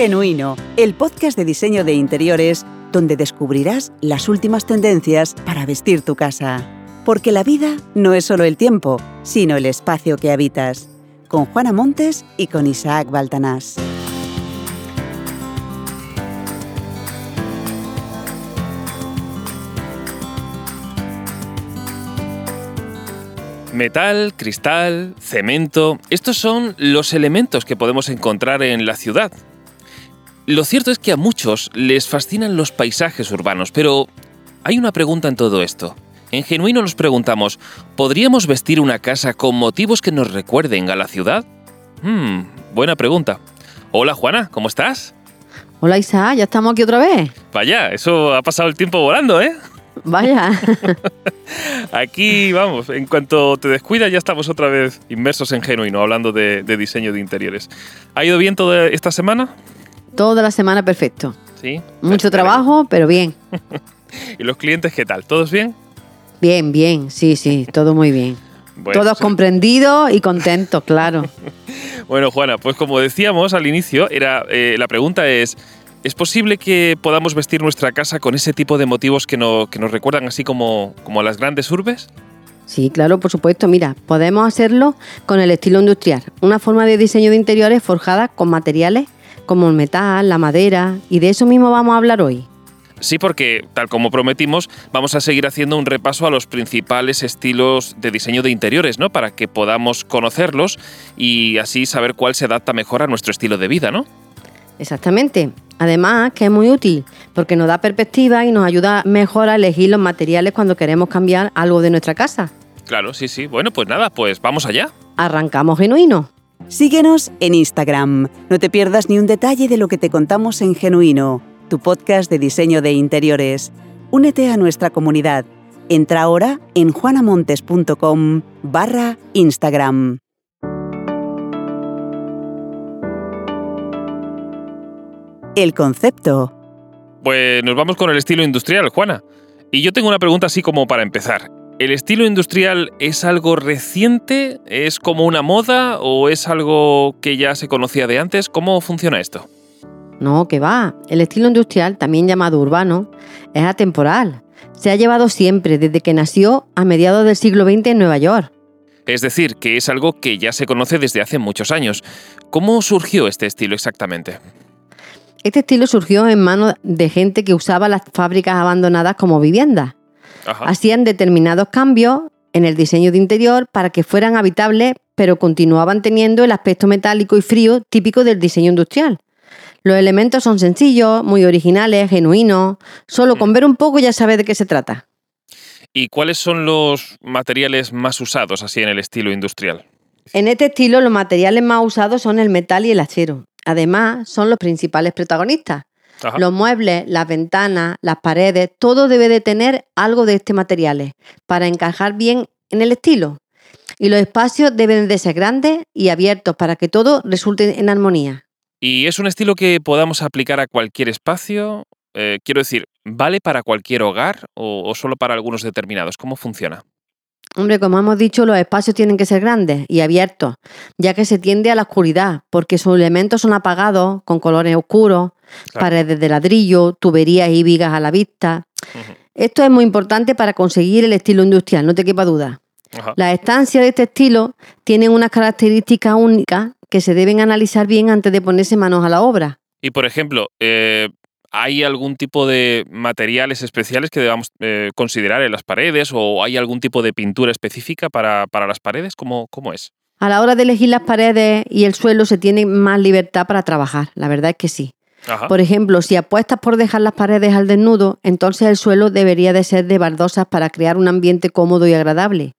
Genuino, el podcast de diseño de interiores donde descubrirás las últimas tendencias para vestir tu casa. Porque la vida no es solo el tiempo, sino el espacio que habitas. Con Juana Montes y con Isaac Baltanás. Metal, cristal, cemento, estos son los elementos que podemos encontrar en la ciudad. Lo cierto es que a muchos les fascinan los paisajes urbanos, pero hay una pregunta en todo esto. En Genuino nos preguntamos, ¿podríamos vestir una casa con motivos que nos recuerden a la ciudad? Hmm, buena pregunta. Hola Juana, ¿cómo estás? Hola Isa, ya estamos aquí otra vez. Vaya, eso ha pasado el tiempo volando, ¿eh? Vaya. Aquí, vamos, en cuanto te descuidas ya estamos otra vez inmersos en Genuino, hablando de, de diseño de interiores. ¿Ha ido bien toda esta semana? Toda la semana perfecto. Sí. Mucho trabajo, pero bien. ¿Y los clientes qué tal? ¿Todos bien? Bien, bien, sí, sí, todo muy bien. Bueno, Todos sí. comprendidos y contentos, claro. Bueno, Juana, pues como decíamos al inicio, era, eh, la pregunta es, ¿es posible que podamos vestir nuestra casa con ese tipo de motivos que, no- que nos recuerdan así como, como a las grandes urbes? Sí, claro, por supuesto. Mira, podemos hacerlo con el estilo industrial, una forma de diseño de interiores forjada con materiales como el metal, la madera, y de eso mismo vamos a hablar hoy. Sí, porque, tal como prometimos, vamos a seguir haciendo un repaso a los principales estilos de diseño de interiores, ¿no? Para que podamos conocerlos y así saber cuál se adapta mejor a nuestro estilo de vida, ¿no? Exactamente. Además, que es muy útil porque nos da perspectiva y nos ayuda mejor a elegir los materiales cuando queremos cambiar algo de nuestra casa. Claro, sí, sí. Bueno, pues nada, pues vamos allá. Arrancamos genuino. Síguenos en Instagram. No te pierdas ni un detalle de lo que te contamos en Genuino, tu podcast de diseño de interiores. Únete a nuestra comunidad. Entra ahora en juanamontes.com barra Instagram. El concepto. Pues nos vamos con el estilo industrial, Juana. Y yo tengo una pregunta así como para empezar. ¿El estilo industrial es algo reciente? ¿Es como una moda? ¿O es algo que ya se conocía de antes? ¿Cómo funciona esto? No, que va. El estilo industrial, también llamado urbano, es atemporal. Se ha llevado siempre, desde que nació a mediados del siglo XX en Nueva York. Es decir, que es algo que ya se conoce desde hace muchos años. ¿Cómo surgió este estilo exactamente? Este estilo surgió en manos de gente que usaba las fábricas abandonadas como viviendas. Ajá. Hacían determinados cambios en el diseño de interior para que fueran habitables, pero continuaban teniendo el aspecto metálico y frío típico del diseño industrial. Los elementos son sencillos, muy originales, genuinos. Solo con ver un poco ya sabes de qué se trata. ¿Y cuáles son los materiales más usados así en el estilo industrial? En este estilo los materiales más usados son el metal y el acero. Además, son los principales protagonistas. Ajá. Los muebles, las ventanas, las paredes, todo debe de tener algo de este material para encajar bien en el estilo. Y los espacios deben de ser grandes y abiertos para que todo resulte en armonía. ¿Y es un estilo que podamos aplicar a cualquier espacio? Eh, quiero decir, ¿vale para cualquier hogar o, o solo para algunos determinados? ¿Cómo funciona? Hombre, como hemos dicho, los espacios tienen que ser grandes y abiertos, ya que se tiende a la oscuridad, porque sus elementos son apagados, con colores oscuros, Claro. paredes de ladrillo, tuberías y vigas a la vista. Esto es muy importante para conseguir el estilo industrial, no te quepa duda. Ajá. Las estancias de este estilo tienen unas características únicas que se deben analizar bien antes de ponerse manos a la obra. Y por ejemplo, eh, ¿hay algún tipo de materiales especiales que debamos eh, considerar en las paredes o hay algún tipo de pintura específica para, para las paredes? ¿Cómo, ¿Cómo es? A la hora de elegir las paredes y el suelo se tiene más libertad para trabajar, la verdad es que sí. Ajá. Por ejemplo, si apuestas por dejar las paredes al desnudo, entonces el suelo debería de ser de baldosas para crear un ambiente cómodo y agradable.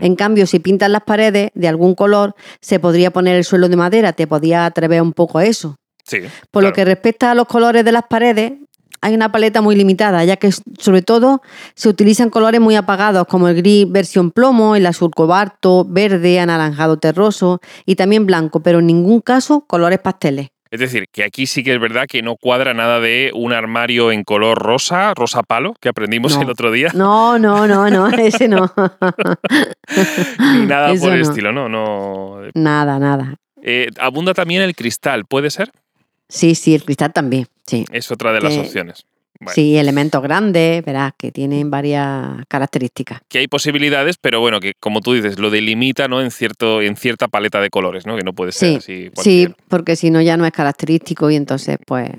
Mm. En cambio, si pintas las paredes de algún color, se podría poner el suelo de madera, te podía atrever un poco a eso. Sí. Por lo que respecta a los colores de las paredes, hay una paleta muy limitada, ya que sobre todo se utilizan colores muy apagados como el gris versión plomo, el azul cobalto, verde, anaranjado terroso y también blanco, pero en ningún caso colores pasteles. Es decir, que aquí sí que es verdad que no cuadra nada de un armario en color rosa, rosa palo, que aprendimos No. el otro día, No, no, no, no, ese no. ni nada Eso por el no. estilo, ¿no? no Nada, nada. Eh, abunda también el cristal, ¿puede ser? sí, sí, el cristal también, sí. Es otra de las opciones. Bueno, Sí, elementos grandes, verás, que tienen varias características. Que hay posibilidades, pero bueno, que como tú dices, lo delimita ¿no? en, cierto, en cierta paleta de colores, ¿no? Que no puede ser Sí, así Sí, porque si no ya no es característico y entonces, pues,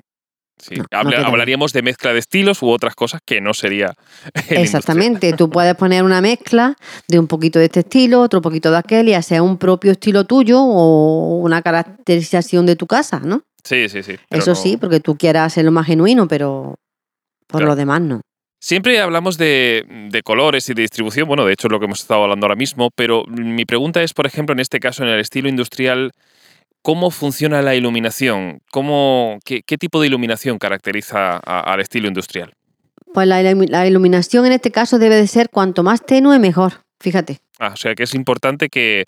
Sí. no, Habla- hablaríamos de mezcla de estilos u otras cosas que no sería. exactamente. Tú puedes poner una mezcla de un poquito de este estilo, otro poquito de aquel, y hacer un propio estilo tuyo o una caracterización de tu casa, ¿no? Sí, sí, sí. Eso no- sí, porque tú quieras hacerlo más genuino, pero por Claro. lo demás no. Siempre hablamos de, de colores y de distribución, bueno, de hecho es lo que hemos estado hablando ahora mismo, pero mi pregunta es, por ejemplo, en este caso, en el estilo industrial, ¿cómo funciona la iluminación? ¿Cómo, qué, qué tipo de iluminación caracteriza a- al estilo industrial? Pues la, ilumi- la iluminación en este caso debe de ser cuanto más tenue, mejor. Fíjate. Ah, o sea que es importante que,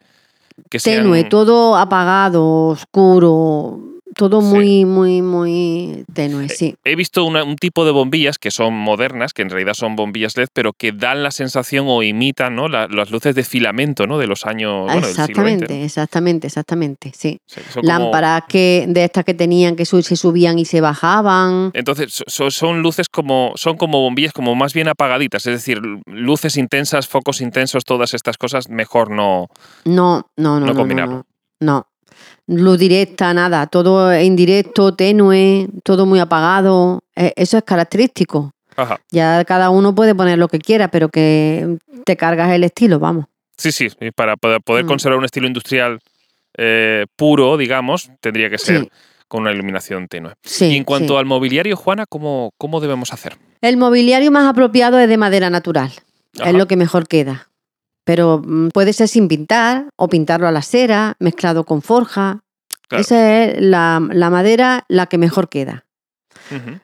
que sean... Tenue, todo apagado, oscuro, todo Sí. muy, muy, muy tenue, sí. He visto una- un tipo de bombillas que son modernas, que en realidad son bombillas LED, pero que dan la sensación o imitan ¿no? la- las luces de filamento ¿no? de los años bueno, del siglo exactamente, XX. ¿no? exactamente, exactamente, sí. Sí, son como- Lámparas que, de estas que tenían que se subían y se bajaban. Entonces, so- so- son luces como, son como bombillas como más bien apagaditas, es decir, luces intensas, focos intensos, todas estas cosas, mejor no. No, no, no. No No, no, combinarlo. no, no. Luz directa, nada. Todo indirecto, tenue, todo muy apagado. Eh, Eso es característico. Ajá. Ya cada uno puede poner lo que quiera, pero que te cargas el estilo, vamos. Sí, sí, y para poder, poder Mm. conservar un estilo industrial eh, puro, digamos, tendría que ser Sí. con una iluminación tenue. Sí, y en cuanto sí. al mobiliario, Juana, ¿cómo, cómo debemos hacer? El mobiliario más apropiado es de madera natural. Ajá. Es lo que mejor queda. Pero mm, puede ser sin pintar o pintarlo a la cera, mezclado con forja. Claro. Esa es la, la madera la que mejor queda.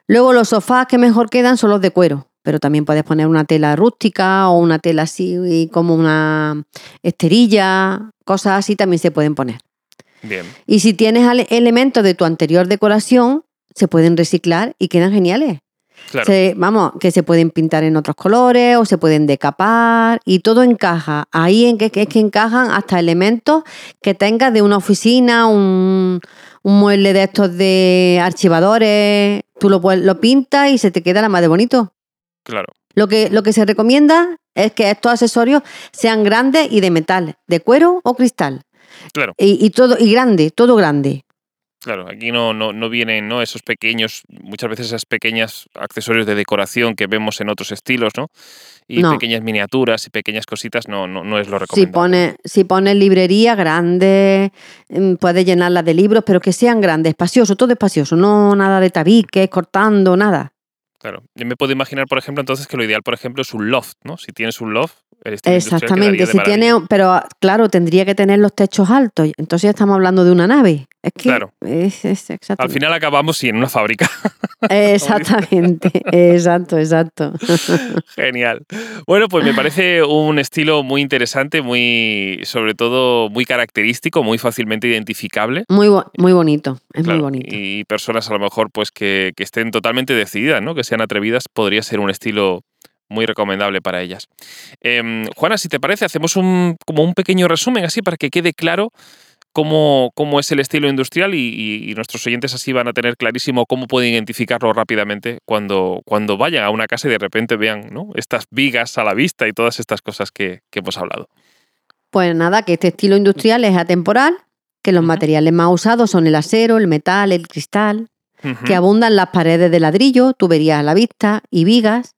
Luego los sofás que mejor quedan son los de cuero, pero también puedes poner una tela rústica o una tela así como una esterilla, cosas así también se pueden poner. Bien. Y si tienes elementos de tu anterior decoración, se pueden reciclar y quedan geniales. Claro. Se- vamos, que se pueden pintar en otros colores o se pueden decapar y todo encaja. Ahí en que, es que encajan hasta elementos que tengas de una oficina, un, un mueble de estos de archivadores. Tú lo, puedes- lo pintas y se te queda la más de bonito. Claro. Lo que, lo que se recomienda es que estos accesorios sean grandes y de metal, de cuero o cristal. Claro. Y, y todo, y grande, todo grande. Claro, aquí no, no, no vienen ¿no? esos pequeños, muchas veces esas pequeñas accesorios de decoración que vemos en otros estilos, ¿no? Y No. pequeñas miniaturas y pequeñas cositas no, no, no es lo Si recomendable. pones si pones librería grande, mm, puedes llenarla de libros, pero que sean grandes, espaciosos, todo espacioso, no nada de tabiques, cortando, nada. Claro. Yo me puedo imaginar, por ejemplo, entonces que lo ideal, por ejemplo, es un loft, ¿no? Si tienes un loft, el estilo industrial Exactamente, si tiene, pero ah, claro, tendría que tener los techos altos, entonces ya estamos hablando de una nave. Es que Claro. es, es Al final acabamos sí, en una fábrica. Exactamente, exacto, exacto. Genial. Bueno, pues me parece un estilo muy interesante, muy, sobre todo, muy característico, muy fácilmente identificable. Muy, bo- muy bonito, es Claro, muy bonito. Y personas a lo mejor pues que, que estén totalmente decididas, ¿no? Que sean atrevidas, podría ser un estilo muy recomendable para ellas. Em, Juana, si te parece, hacemos un, como un pequeño resumen así para que quede claro cómo, cómo es el estilo industrial y, y- y nuestros oyentes así van a tener clarísimo cómo pueden identificarlo rápidamente cuando, cuando vayan a una casa y de repente vean ¿no? estas vigas a la vista y todas estas cosas que, que hemos hablado. Pues nada, que este estilo industrial es atemporal, que los materiales más usados son el acero, el metal, el cristal, que abundan las paredes de ladrillo, tuberías a la vista y vigas,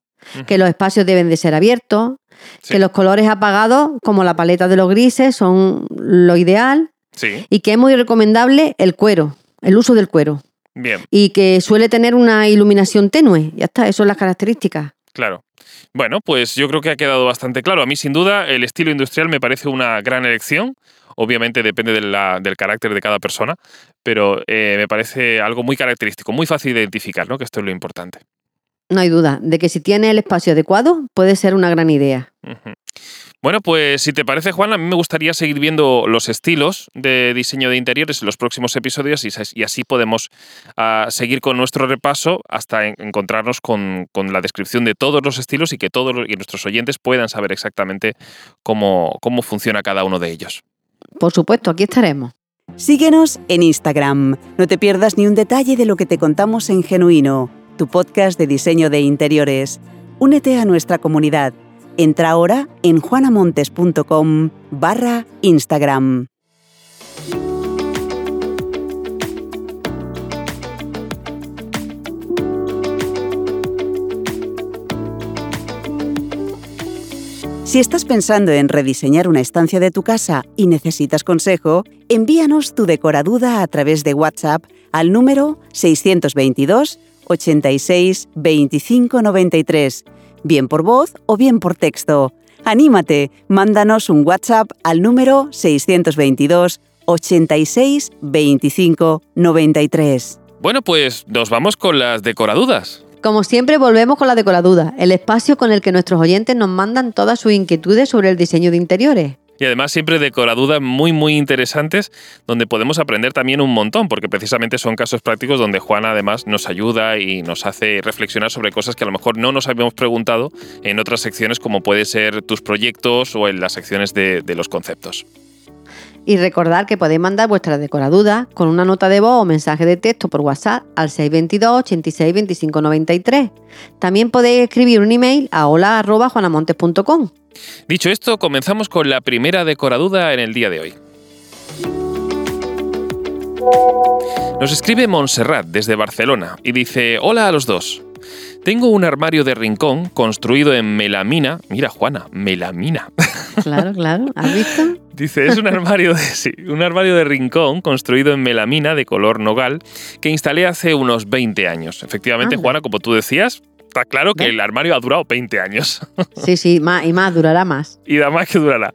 que los espacios deben de ser abiertos, Sí. que los colores apagados, como la paleta de los grises, son lo ideal Sí, y que es muy recomendable el cuero, el uso del cuero, bien. y que suele tener una iluminación tenue. Ya está, eso son las características. Claro. Bueno, pues yo creo que ha quedado bastante claro. A mí, sin duda, el estilo industrial me parece una gran elección. Obviamente depende de la- del carácter de cada persona, pero eh, me parece algo muy característico, muy fácil de identificar, ¿no? Que esto es lo importante. No hay duda de que si tiene el espacio adecuado puede ser una gran idea. Bueno, pues si te parece, Juan, a mí me gustaría seguir viendo los estilos de diseño de interiores en los próximos episodios y, y así podemos ah, seguir con nuestro repaso hasta en- encontrarnos con, con la descripción de todos los estilos y que todos los- y nuestros oyentes puedan saber exactamente cómo, cómo funciona cada uno de ellos. Por supuesto, aquí estaremos. Síguenos en Instagram. No te pierdas ni un detalle de lo que te contamos en Genuino, tu podcast de diseño de interiores. Únete a nuestra comunidad. Entra ahora en juanamontes.com barra Instagram. Si estás pensando en rediseñar una estancia de tu casa y necesitas consejo, envíanos tu decoraduda a través de WhatsApp al número 622 86 25 93, bien por voz o bien por texto. Anímate, mándanos un WhatsApp al número 622 86 25 93. Bueno, pues nos vamos con las decoradudas. Como siempre, volvemos con la Decoraduda, el espacio con el que nuestros oyentes nos mandan todas sus inquietudes sobre el diseño de interiores. Y además siempre decoradudas muy muy interesantes donde podemos aprender también un montón, porque precisamente son casos prácticos donde Juana además nos ayuda y nos hace reflexionar sobre cosas que a lo mejor no nos habíamos preguntado en otras secciones como puede ser tus proyectos o en las secciones de, de los conceptos. Y recordar que podéis mandar vuestra decoraduda con una nota de voz o mensaje de texto por WhatsApp al 622 86 25 93. También podéis escribir un email a hola.juanamontes.com. Dicho esto, comenzamos con la primera decoraduda en el día de hoy. Nos escribe Montserrat desde Barcelona y dice, hola a los dos. Tengo un armario de rincón construido en melamina. Mira, Juana, melamina. Claro, claro. ¿Has visto? Dice, es un armario, de, sí, un armario de rincón construido en melamina de color nogal que instalé hace unos 20 años. Efectivamente, Anda. Juana, como tú decías, está claro que ¿Ves? el armario ha durado 20 años. Sí, sí, más, y más, durará más. y da más que durará.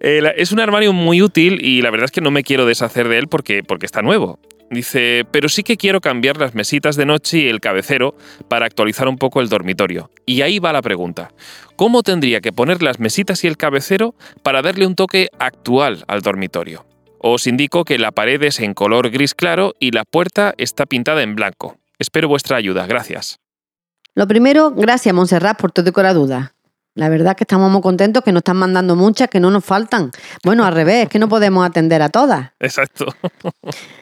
Eh, es un armario muy útil y la verdad es que no me quiero deshacer de él porque, porque está nuevo. Dice, pero sí que quiero cambiar las mesitas de noche y el cabecero para actualizar un poco el dormitorio. Y ahí va la pregunta. ¿Cómo tendría que poner las mesitas y el cabecero para darle un toque actual al dormitorio? Os indico que la pared es en color gris claro y la puerta está pintada en blanco. Espero vuestra ayuda, gracias. Lo primero, gracias Montserrat por tu decoraduda. La verdad que estamos muy contentos que nos están mandando muchas que no nos faltan. Bueno, al revés, es que no podemos atender a todas. Exacto.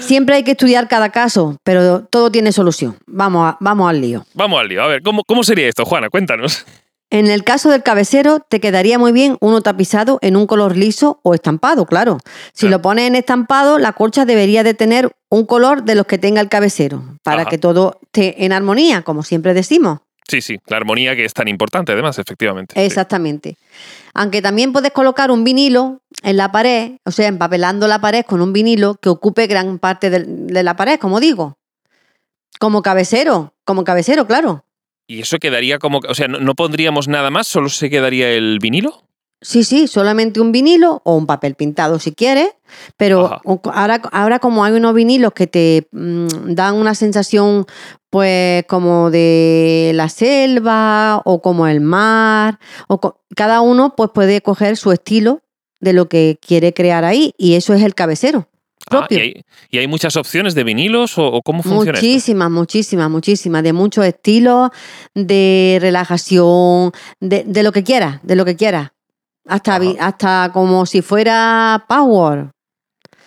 Siempre hay que estudiar cada caso, pero todo tiene solución. Vamos, a- vamos al lío. Vamos al lío. A ver, ¿cómo, cómo sería esto, Juana? Cuéntanos. En el caso del cabecero, te quedaría muy bien uno tapizado en un color liso o estampado, claro. Si Claro. lo pones en estampado, la colcha debería de tener un color de los que tenga el cabecero, para Ajá. que todo esté en armonía, como siempre decimos. Sí, sí, la armonía que es tan importante, además, efectivamente. Sí. Exactamente. Aunque también puedes colocar un vinilo en la pared, o sea, empapelando la pared con un vinilo que ocupe gran parte de, la pared, como digo. Como cabecero, como cabecero, claro. Y eso quedaría como. O sea, no, no pondríamos nada más, solo se quedaría el vinilo. Sí, sí, solamente un vinilo o un papel pintado si quieres, pero ahora, ahora como hay unos vinilos que te mm, dan una sensación pues como de la selva o como el mar, o cada uno pues puede coger su estilo de lo que quiere crear ahí y eso es el cabecero Ah, propio. ¿y, hay, y hay muchas opciones de vinilos o, o cómo funciona esto? Muchísimas, muchísimas, muchísimas, de muchos estilos, de relajación, de, de lo que quieras, de lo que quieras. Hasta, Ajá. hasta como si fuera Power.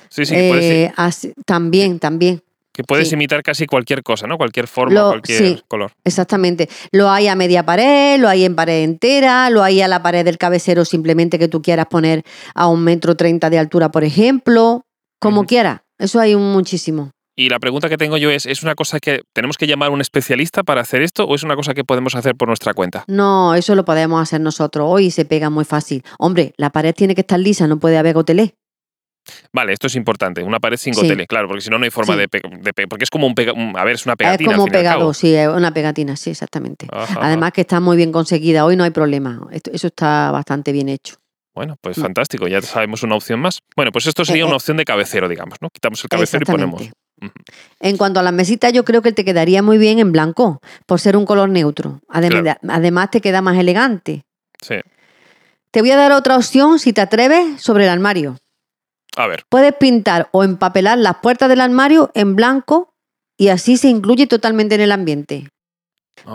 Sí, sí, que puedes, Eh, así- también, también, que puedes sí. imitar casi cualquier cosa, ¿no? Cualquier forma, Lo- cualquier sí. color. exactamente. Lo hay a media pared, lo hay en pared entera, lo hay a la pared del cabecero simplemente que tú quieras poner a un metro treinta de altura, por ejemplo, como Ujú. quieras. Eso hay un muchísimo. Y la pregunta que tengo yo es, ¿es una cosa que tenemos que llamar a un especialista para hacer esto o es una cosa que podemos hacer por nuestra cuenta? No, eso lo podemos hacer nosotros. Hoy se pega muy fácil. Hombre, la pared tiene que estar lisa, no puede haber gotelé. Vale, esto es importante, una pared sin Sí. gotele, claro, porque si no no hay forma Sí. de, de porque es como un, pega- un- a ver, es una Es pegatina como fin y al pegado, sí, es una pegatina, sí, exactamente. Ajá. Además que está muy bien conseguida, hoy no hay problema. Esto- eso está bastante bien hecho. Bueno, pues Mm. fantástico, ya sabemos una opción más. Bueno, pues esto sería Eh, una eh. opción de cabecero, digamos, ¿no? Quitamos el cabecero y ponemos. En cuanto a las mesitas, yo creo que te quedaría muy bien en blanco, por ser un color neutro. Además, además te queda más elegante. Sí. Te voy a dar otra opción si te atreves sobre el armario. A ver, Puedes pintar o empapelar las puertas del armario en blanco y así se incluye totalmente en el ambiente.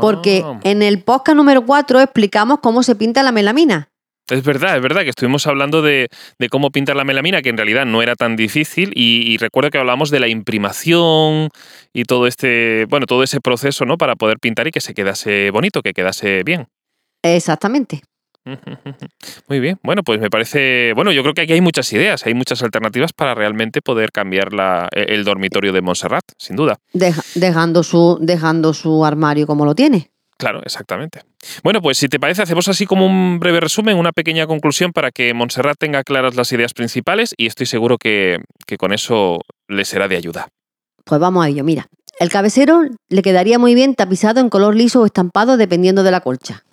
Porque Ah, en el podcast número 4 explicamos cómo se pinta la melamina. Es verdad, es verdad que estuvimos hablando de, de cómo pintar la melamina, que en realidad no era tan difícil, y, y recuerdo que hablamos de la imprimación y todo este, bueno, todo ese proceso, ¿no? Para poder pintar y que se quedase bonito, que quedase bien. Exactamente. Muy bien, bueno, pues me parece, bueno, yo creo que aquí hay muchas ideas, hay muchas alternativas para realmente poder cambiar la, e, el dormitorio de Montserrat, sin duda. Deja- dejando, su, dejando su armario como lo tiene. Claro, exactamente. Bueno, pues si te parece, hacemos así como un breve resumen, una pequeña conclusión para que Montserrat tenga claras las ideas principales y estoy seguro que, que con eso le será de ayuda. Pues vamos a ello, mira. El cabecero le quedaría muy bien tapizado en color liso o estampado dependiendo de la colcha.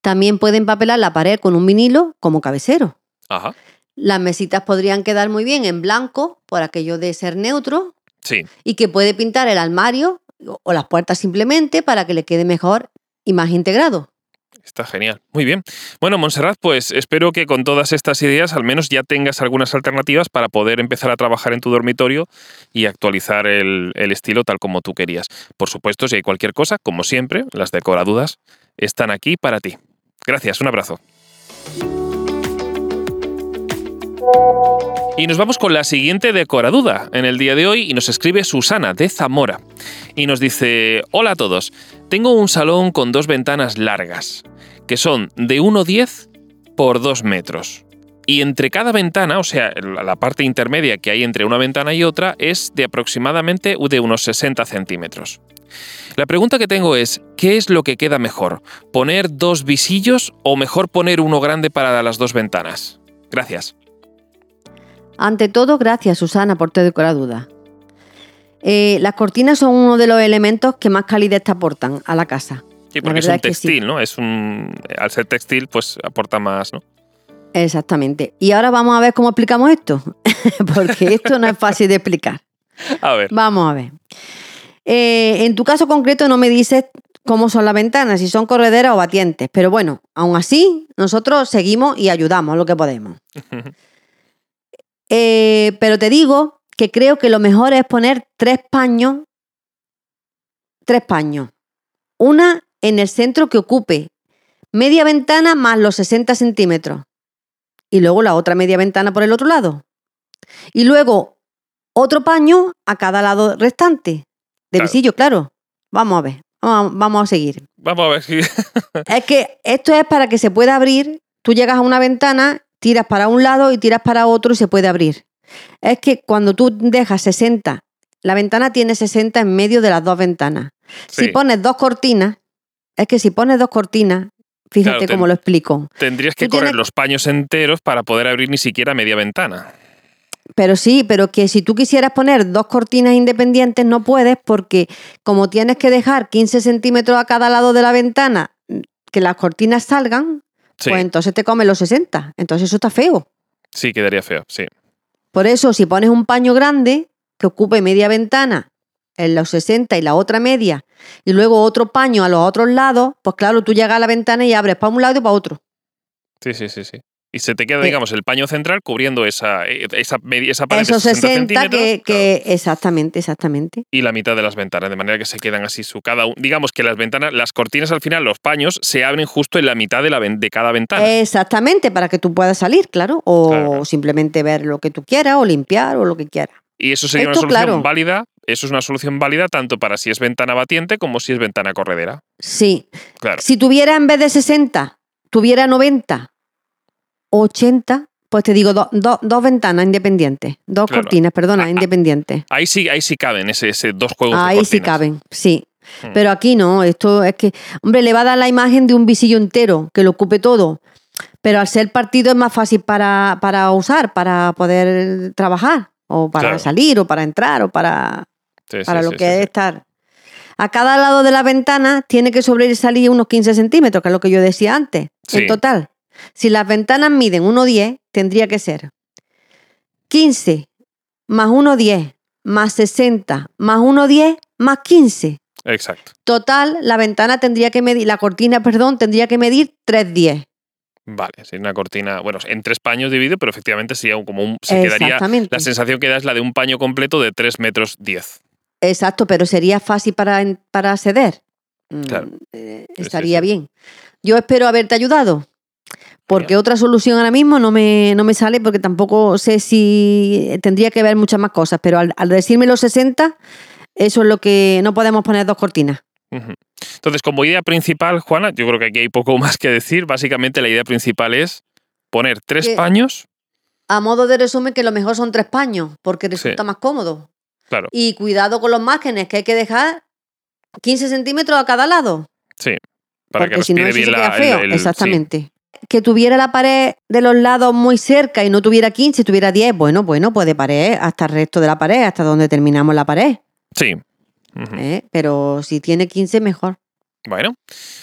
También puede empapelar la pared con un vinilo como cabecero. Ajá. Las mesitas podrían quedar muy bien en blanco por aquello de ser neutro Sí, y que puede pintar el armario o las puertas simplemente para que le quede mejor y más integrado. está genial. Muy bien. Bueno, Montserrat, pues espero que con todas estas ideas al menos ya tengas algunas alternativas para poder empezar a trabajar en tu dormitorio y actualizar el, el estilo tal como tú querías. Por supuesto, si hay cualquier cosa, como siempre, las decoradudas están aquí para ti. Gracias, un abrazo. Y nos vamos con la siguiente decoraduda en el día de hoy y nos escribe Susana de Zamora. Y nos dice, hola a todos, tengo un salón con dos ventanas largas, que son de 1,10 por 2 metros. Y entre cada ventana, o sea, la parte intermedia que hay entre una ventana y otra, es de aproximadamente de unos 60 centímetros. La pregunta que tengo es, ¿qué es lo que queda mejor? ¿Poner dos visillos o mejor poner uno grande para las dos ventanas? Gracias. Ante todo, gracias Susana por tu decoraduda. Eh, las cortinas son uno de los elementos que más calidez te aportan a la casa. Sí, La porque es un es que sí. textil, ¿no? Es un, al ser textil, pues aporta más, ¿no? Exactamente. Y ahora vamos a ver cómo explicamos esto, porque esto no es fácil de explicar. A ver. Vamos a ver. Eh, en tu caso concreto no me dices cómo son las ventanas, si son correderas o batientes, pero bueno, aún así nosotros seguimos y ayudamos lo que podemos. Eh, pero te digo que creo que lo mejor es poner tres paños, tres paños. Una en el centro que ocupe media ventana más los 60 centímetros. Y luego la otra media ventana por el otro lado. Y luego otro paño a cada lado restante. De Claro. visillo, claro. Vamos a ver. Vamos a- vamos a seguir. Vamos a ver si... Es que esto es para que se pueda abrir. Tú llegas a una ventana, tiras para un lado y tiras para otro y se puede abrir. Es que cuando tú dejas 60, la ventana tiene 60 en medio de las dos ventanas. Si pones dos cortinas, es que si pones dos cortinas, fíjate Claro, cómo lo explico. Tendrías que Tú correr tienes- los paños enteros para poder abrir ni siquiera media ventana. Pero sí, pero que si tú quisieras poner dos cortinas independientes no puedes porque como tienes que dejar 15 centímetros a cada lado de la ventana que las cortinas salgan, Sí, pues entonces te comen los 60. Entonces eso está feo. sí, quedaría feo, sí. Por eso, si pones un paño grande que ocupe media ventana en los 60 y la otra media, y luego otro paño a los otros lados, pues claro, tú llegas a la ventana y abres para un lado y para otro. Sí, sí, sí, sí. Y se te queda, digamos, el paño central cubriendo esa, esa, esa pared Esos de 60, 60 centímetros que, que- exactamente, exactamente. y la mitad de las ventanas, de manera que se quedan así su cada un- Digamos que las ventanas, las cortinas al final, los paños, se abren justo en la mitad de, la, de cada ventana. Exactamente, para que tú puedas salir, claro, o Claro, simplemente ver lo que tú quieras, o limpiar, o lo que quieras. y eso sería una solución claro. válida. Eso es una solución válida tanto para si es ventana batiente como si es ventana corredera. Sí. Claro. Si tuviera en vez de 60, tuviera 90, 80, pues te digo, do- do- dos ventanas independientes, dos Claro. cortinas, perdona, Ah, independientes. Ahí sí, ahí sí caben ese, ese dos juegos de Ahí sí caben, sí. Hmm. Pero aquí no, esto es que, hombre, le va a dar la imagen de un visillo entero, que lo ocupe todo. Pero al ser partido es más fácil para, para usar, para poder trabajar, o para Claro. salir, o para entrar, o para, Sí, sí, para lo sí, que es estar. A cada lado de la ventana tiene que sobresalir unos 15 centímetros, que es lo que yo decía antes, en total. Si las ventanas miden 1,10, tendría que ser 15 más 1,10 más 60 más 1,10 más 15. Exacto. Total, la ventana tendría que medir, la cortina, perdón, tendría que medir 3,10. Vale, sí, una cortina, bueno, en tres paños dividido, pero efectivamente sería como un, se quedaría, la sensación que da es la de un paño completo de 3 metros 10. Exacto, pero sería fácil para, para acceder. Mm, Claro. eh, sí, estaría sí. bien. Yo espero haberte ayudado. Porque otra solución ahora mismo no me, no me sale porque tampoco sé si tendría que ver muchas más cosas, pero al, al decirme los 60, eso es lo que no podemos poner dos cortinas. Entonces, como idea principal, Juana, yo creo que aquí hay poco más que decir. Básicamente la idea principal es poner tres Que- paños. A modo de resumen, que lo mejor son tres paños, porque resulta más cómodo. Claro, Y cuidado con los márgenes, que hay que dejar 15 centímetros a cada lado. sí. Para porque que si no, respire bien la, feo. el- el- sí. Que tuviera la pared de los lados muy cerca y no tuviera 15, tuviera 10, bueno, bueno, pues de pared hasta el resto de la pared, hasta donde terminamos la pared. Sí. ¿eh? Pero si tiene 15, mejor. Bueno,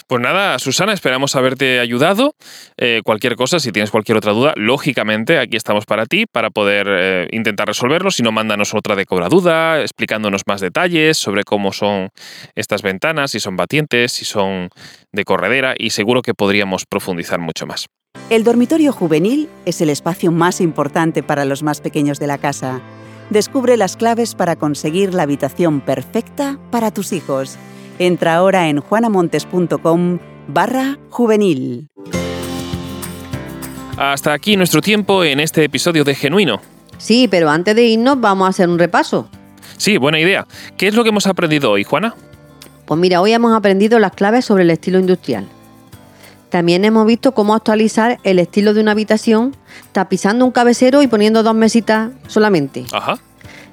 pues nada, Susana, esperamos haberte ayudado. Eh, cualquier cosa, si tienes cualquier otra duda, lógicamente aquí estamos para ti, para poder eh, intentar resolverlo. Si no, mándanos otra de cobra duda, explicándonos más detalles sobre cómo son estas ventanas, si son batientes, si son de corredera, y seguro que podríamos profundizar mucho más. El dormitorio juvenil es el espacio más importante para los más pequeños de la casa. Descubre las claves para conseguir la habitación perfecta para tus hijos. Entra ahora en juanamontes.com barra juvenil. Hasta aquí nuestro tiempo en este episodio de Genuino. Sí, pero antes de irnos vamos a hacer un repaso. Sí, buena idea. ¿Qué es lo que hemos aprendido hoy, Juana? Pues mira, hoy hemos aprendido las claves sobre el estilo industrial. También hemos visto cómo actualizar el estilo de una habitación tapizando un cabecero y poniendo dos mesitas solamente. Ajá.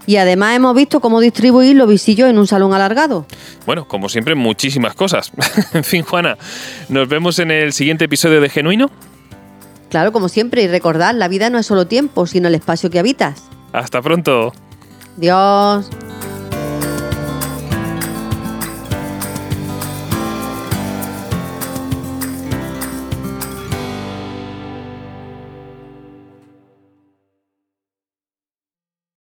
Y además hemos visto cómo distribuir los visillos en un salón alargado. Bueno, como siempre, muchísimas cosas. en fin, Juana, nos vemos en el siguiente episodio de Genuino. Claro, como siempre, y recordad, la vida no es solo tiempo, sino el espacio que habitas. Hasta pronto. Dios.